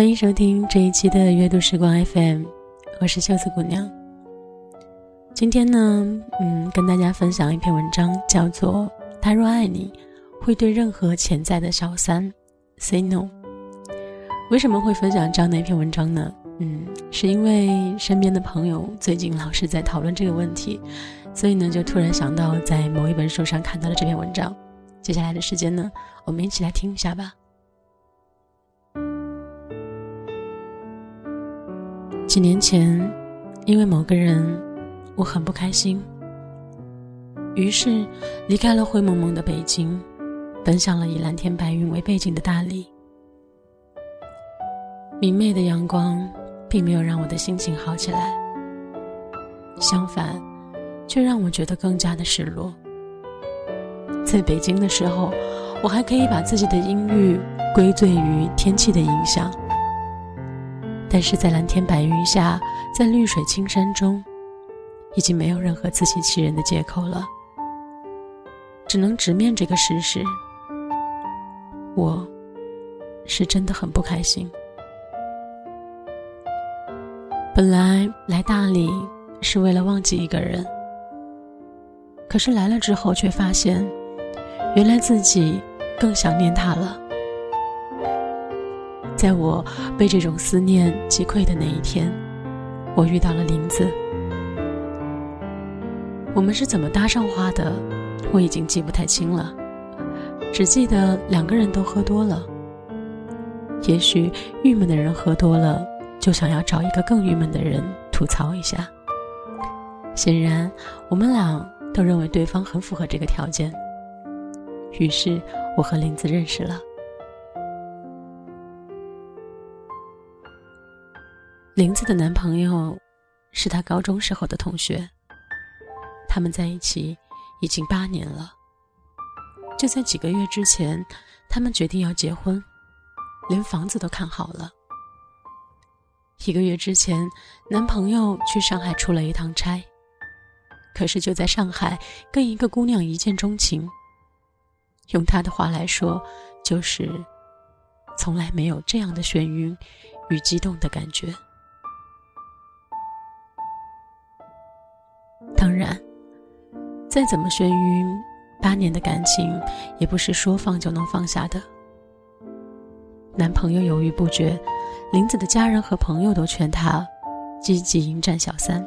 欢迎收听这一期的阅读时光 FM，我是秀子姑娘。今天呢，嗯，跟大家分享一篇文章，叫做《他若爱你，会对任何潜在的小三 say no》。为什么会分享这样的一篇文章呢？嗯，是因为身边的朋友最近老是在讨论这个问题，所以呢，就突然想到在某一本书上看到了这篇文章。接下来的时间呢，我们一起来听一下吧。几年前，因为某个人，我很不开心，于是离开了灰蒙蒙的北京，奔向了以蓝天白云为背景的大理。明媚的阳光并没有让我的心情好起来，相反，却让我觉得更加的失落。在北京的时候，我还可以把自己的阴郁归罪于天气的影响。但是在蓝天白云下，在绿水青山中，已经没有任何自欺欺人的借口了。只能直面这个事实：我是真的很不开心。本来来大理是为了忘记一个人，可是来了之后却发现，原来自己更想念他了。在我被这种思念击溃的那一天，我遇到了林子。我们是怎么搭上话的，我已经记不太清了，只记得两个人都喝多了。也许郁闷的人喝多了，就想要找一个更郁闷的人吐槽一下。显然，我们俩都认为对方很符合这个条件，于是我和林子认识了。林子的男朋友是她高中时候的同学，他们在一起已经八年了。就在几个月之前，他们决定要结婚，连房子都看好了。一个月之前，男朋友去上海出了一趟差，可是就在上海跟一个姑娘一见钟情。用他的话来说，就是从来没有这样的眩晕与激动的感觉。当然，再怎么眩晕，八年的感情也不是说放就能放下的。男朋友犹豫不决，林子的家人和朋友都劝他积极迎战小三，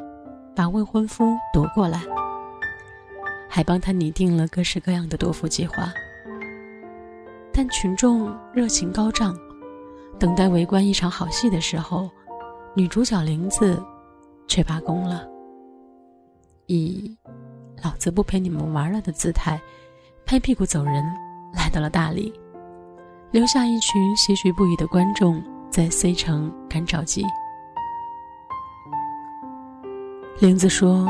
把未婚夫夺过来，还帮他拟定了各式各样的夺夫计划。但群众热情高涨，等待围观一场好戏的时候，女主角林子却罢工了。以“老子不陪你们玩了”的姿态，拍屁股走人，来到了大理，留下一群唏嘘不已的观众在 C 城干着急。玲子说：“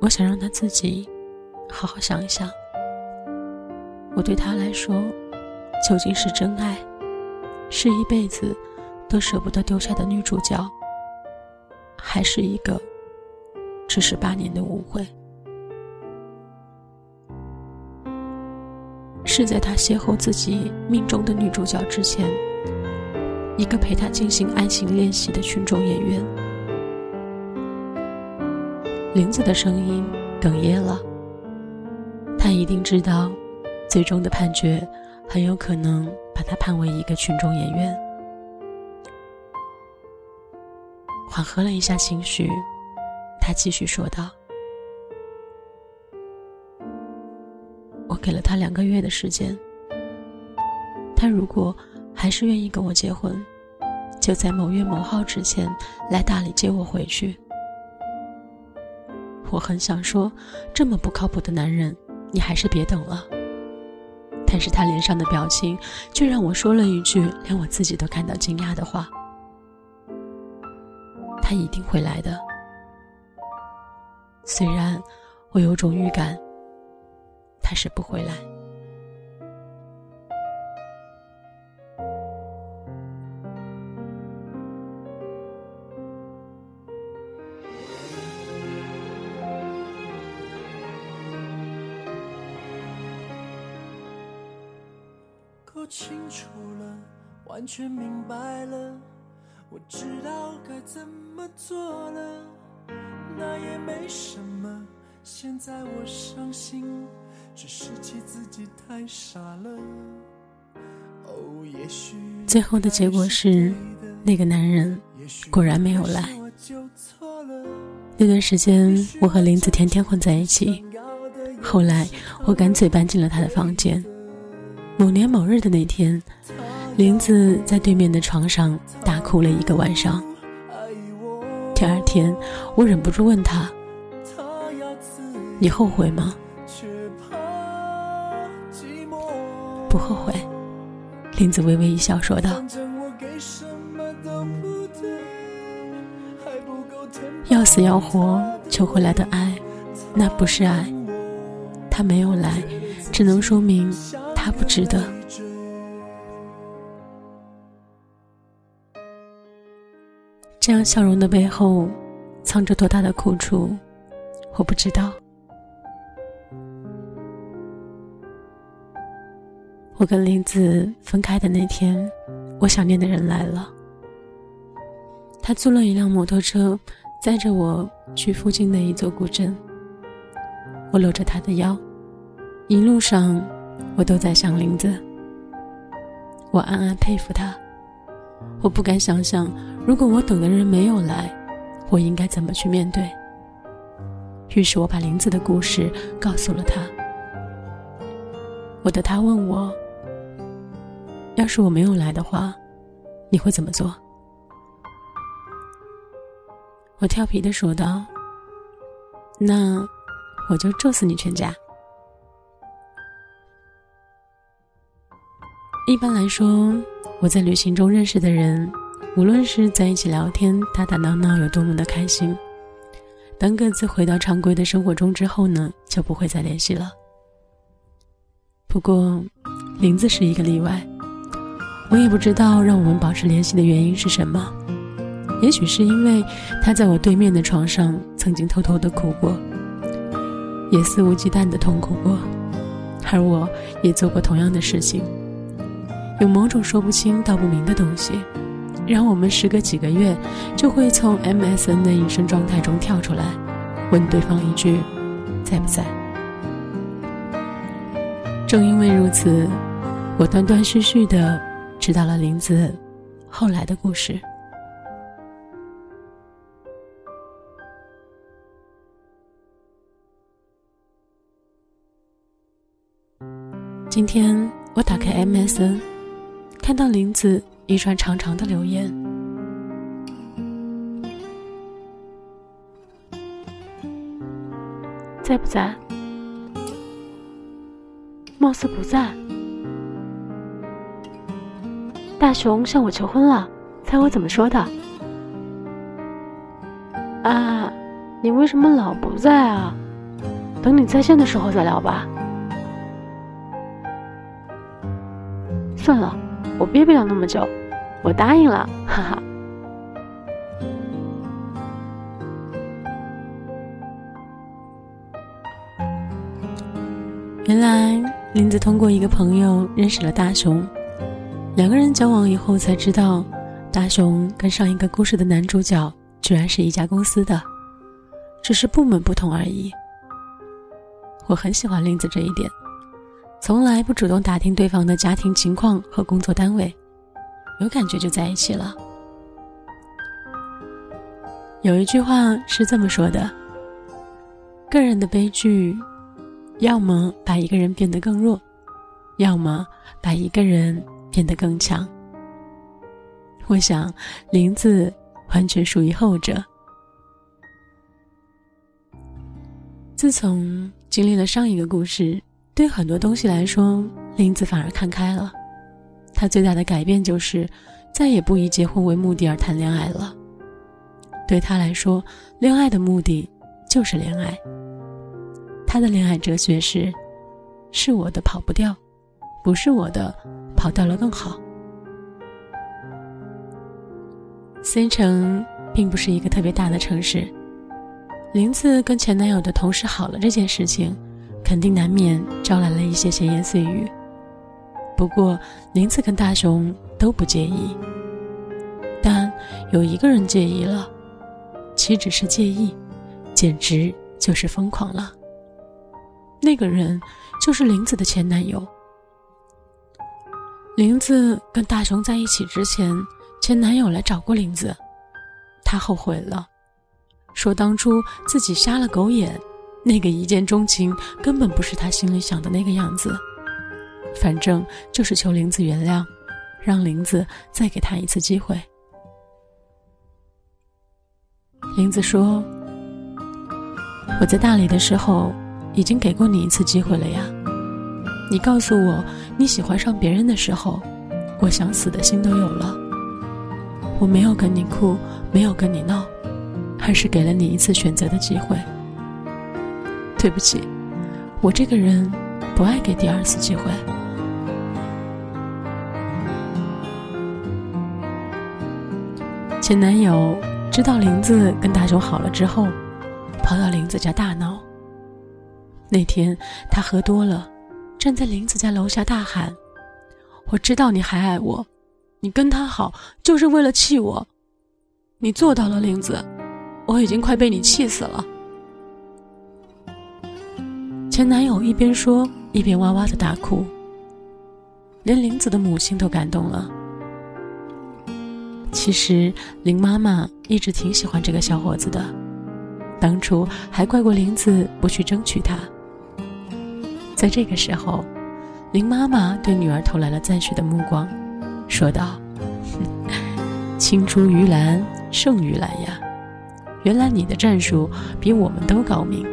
我想让他自己好好想一想，我对他来说究竟是真爱，是一辈子都舍不得丢下的女主角。”还是一个只是八年的误会，是在他邂逅自己命中的女主角之前，一个陪他进行爱情练习的群众演员。林子的声音哽咽了，他一定知道，最终的判决很有可能把他判为一个群众演员。缓和了一下情绪，他继续说道：“我给了他两个月的时间，他如果还是愿意跟我结婚，就在某月某号之前来大理接我回去。”我很想说，这么不靠谱的男人，你还是别等了。但是他脸上的表情却让我说了一句连我自己都感到惊讶的话。他一定会来的，虽然我有种预感，他是不会来。够清楚了。完全明白了，我知道该怎么做了，那也没什么。现在我伤心，只是气自己太傻了。哦，也许最后的结果是，那个男人果然没有来。那段时间，我和林子天天混在一起。后来，我干脆搬进了他的房间。某年某日的那天，林子在对面的床上大哭了一个晚上。第二天，我忍不住问他。你后悔吗？不后悔。林子微微一笑说道：“要死要活求回来的爱，那不是爱。他没有来，只能说明他不值得。”这样笑容的背后，藏着多大的苦楚，我不知道。我跟林子分开的那天，我想念的人来了。他租了一辆摩托车，载着我去附近的一座古镇。我搂着他的腰，一路上我都在想林子。我暗暗佩服他。我不敢想象，如果我等的人没有来，我应该怎么去面对。于是我把林子的故事告诉了他。我的他问我。要是我没有来的话，你会怎么做？我调皮的说道：“那我就咒死你全家。”一般来说，我在旅行中认识的人，无论是在一起聊天、打打闹闹，有多么的开心，当各自回到常规的生活中之后呢，就不会再联系了。不过，林子是一个例外。我也不知道让我们保持联系的原因是什么，也许是因为他在我对面的床上曾经偷偷的哭过，也肆无忌惮的痛苦过，而我也做过同样的事情。有某种说不清道不明的东西，让我们时隔几个月就会从 MSN 的隐身状态中跳出来，问对方一句：“在不在？”正因为如此，我断断续续的。知道了林子后来的故事。今天我打开 MSN，看到林子一串长长的留言，在不在？貌似不在。大雄向我求婚了，猜我怎么说的？啊，你为什么老不在啊？等你在线的时候再聊吧。算了，我憋不了那么久，我答应了，哈哈。原来林子通过一个朋友认识了大雄。两个人交往以后才知道，大雄跟上一个故事的男主角居然是一家公司的，只是部门不同而已。我很喜欢林子这一点，从来不主动打听对方的家庭情况和工作单位，有感觉就在一起了。有一句话是这么说的：个人的悲剧，要么把一个人变得更弱，要么把一个人。变得更强。我想，林子完全属于后者。自从经历了上一个故事，对很多东西来说，林子反而看开了。他最大的改变就是，再也不以结婚为目的而谈恋爱了。对他来说，恋爱的目的就是恋爱。他的恋爱哲学是：是我的跑不掉，不是我的。跑掉了更好。C 城并不是一个特别大的城市，林子跟前男友的同事好了这件事情，肯定难免招来了一些闲言碎语。不过林子跟大雄都不介意，但有一个人介意了，岂止是介意，简直就是疯狂了。那个人就是林子的前男友。林子跟大雄在一起之前，前男友来找过林子，他后悔了，说当初自己瞎了狗眼，那个一见钟情根本不是他心里想的那个样子。反正就是求林子原谅，让林子再给他一次机会。林子说：“我在大理的时候，已经给过你一次机会了呀。你告诉我你喜欢上别人的时候，我想死的心都有了。我没有跟你哭，没有跟你闹，还是给了你一次选择的机会。对不起，我这个人不爱给第二次机会。”前男友知道林子跟大雄好了之后，跑到林子家大闹。那天他喝多了，站在林子家楼下大喊：“我知道你还爱我，你跟他好就是为了气我，你做到了，林子，我已经快被你气死了。”前男友一边说一边哇哇的大哭，连林子的母亲都感动了。其实林妈妈一直挺喜欢这个小伙子的，当初还怪过林子不去争取他。在这个时候，林妈妈对女儿投来了赞许的目光，说道：“青出于蓝胜于蓝呀，原来你的战术比我们都高明。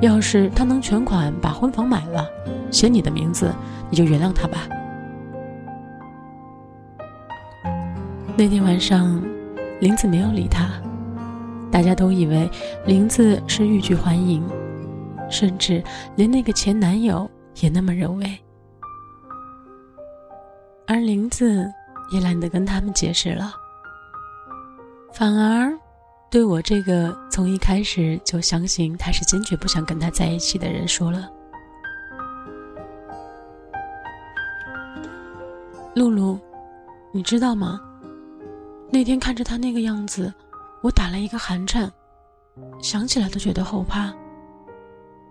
要是他能全款把婚房买了，写你的名字，你就原谅他吧。”那天晚上，林子没有理他，大家都以为林子是欲拒还迎，甚至连那个前男友也那么认为。而林子也懒得跟他们解释了，反而对我这个从一开始就相信他是坚决不想跟他在一起的人说了：“露露，你知道吗？”那天看着他那个样子，我打了一个寒颤，想起来都觉得后怕。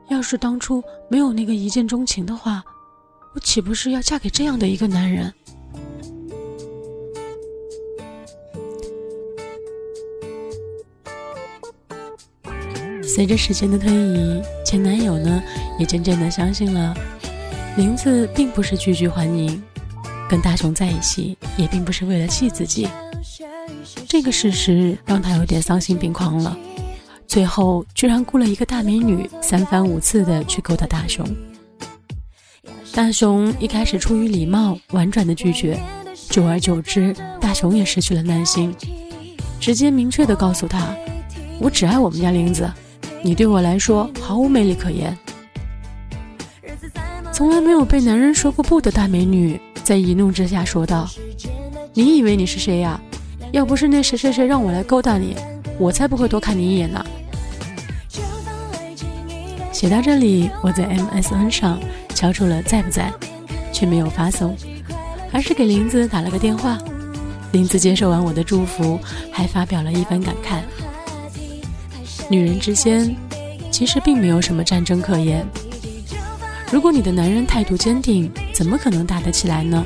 要是当初没有那个一见钟情的话，我岂不是要嫁给这样的一个男人？随着时间的推移，前男友呢也渐渐的相信了，林子并不是拒绝欢迎，跟大雄在一起也并不是为了气自己。这个事实让他有点丧心病狂了，最后居然雇了一个大美女，三番五次的去勾搭大雄。大雄一开始出于礼貌，婉转的拒绝，久而久之，大雄也失去了耐心，直接明确的告诉他：“我只爱我们家林子，你对我来说毫无魅力可言。”从来没有被男人说过不的大美女，在一怒之下说道：“你以为你是谁呀？”要不是那谁谁谁让我来勾搭你，我才不会多看你一眼呢。写到这里，我在 MSN 上敲出了在不在，却没有发送，而是给林子打了个电话。林子接受完我的祝福，还发表了一番感慨：女人之间，其实并没有什么战争可言。如果你的男人态度坚定，怎么可能打得起来呢？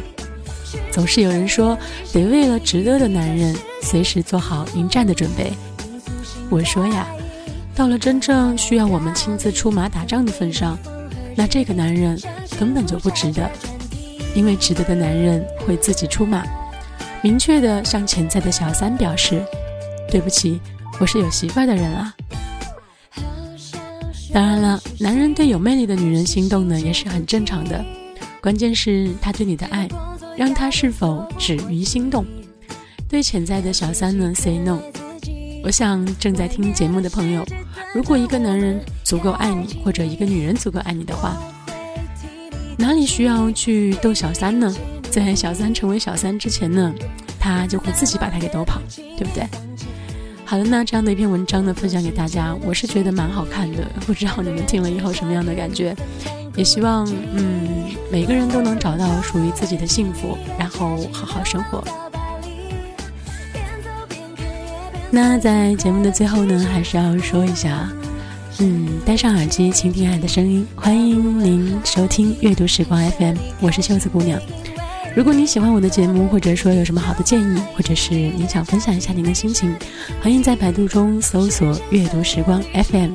总是有人说，得为了值得的男人，随时做好迎战的准备。我说呀，到了真正需要我们亲自出马打仗的份上，那这个男人根本就不值得。因为值得的男人会自己出马，明确的向潜在的小三表示：“对不起，我是有媳妇的人啊。”当然了，男人对有魅力的女人心动呢，也是很正常的，关键是他对你的爱。让他是否止于心动？对潜在的小三呢？Say no。我想正在听节目的朋友，如果一个男人足够爱你，或者一个女人足够爱你的话，哪里需要去逗小三呢？在小三成为小三之前呢，他就会自己把他给逗跑，对不对？好的，那这样的一篇文章呢，分享给大家，我是觉得蛮好看的，不知道你们听了以后什么样的感觉？也希望嗯每个人都能找到属于自己的幸福，然后好好生活。那在节目的最后呢，还是要说一下，嗯，戴上耳机倾听爱的声音，欢迎您收听阅读时光 FM，我是袖子姑娘。如果你喜欢我的节目，或者说有什么好的建议，或者是你想分享一下您的心情，欢迎在百度中搜索“阅读时光 FM”，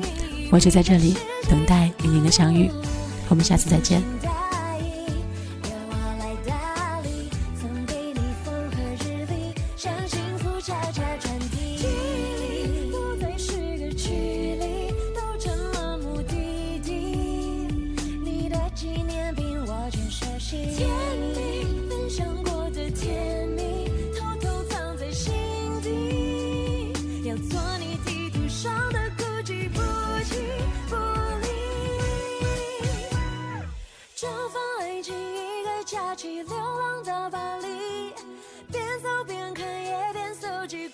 我就在这里等待与您的相遇。我们下次再见。最近一个假期，流浪到巴黎，边走边看，也边搜集。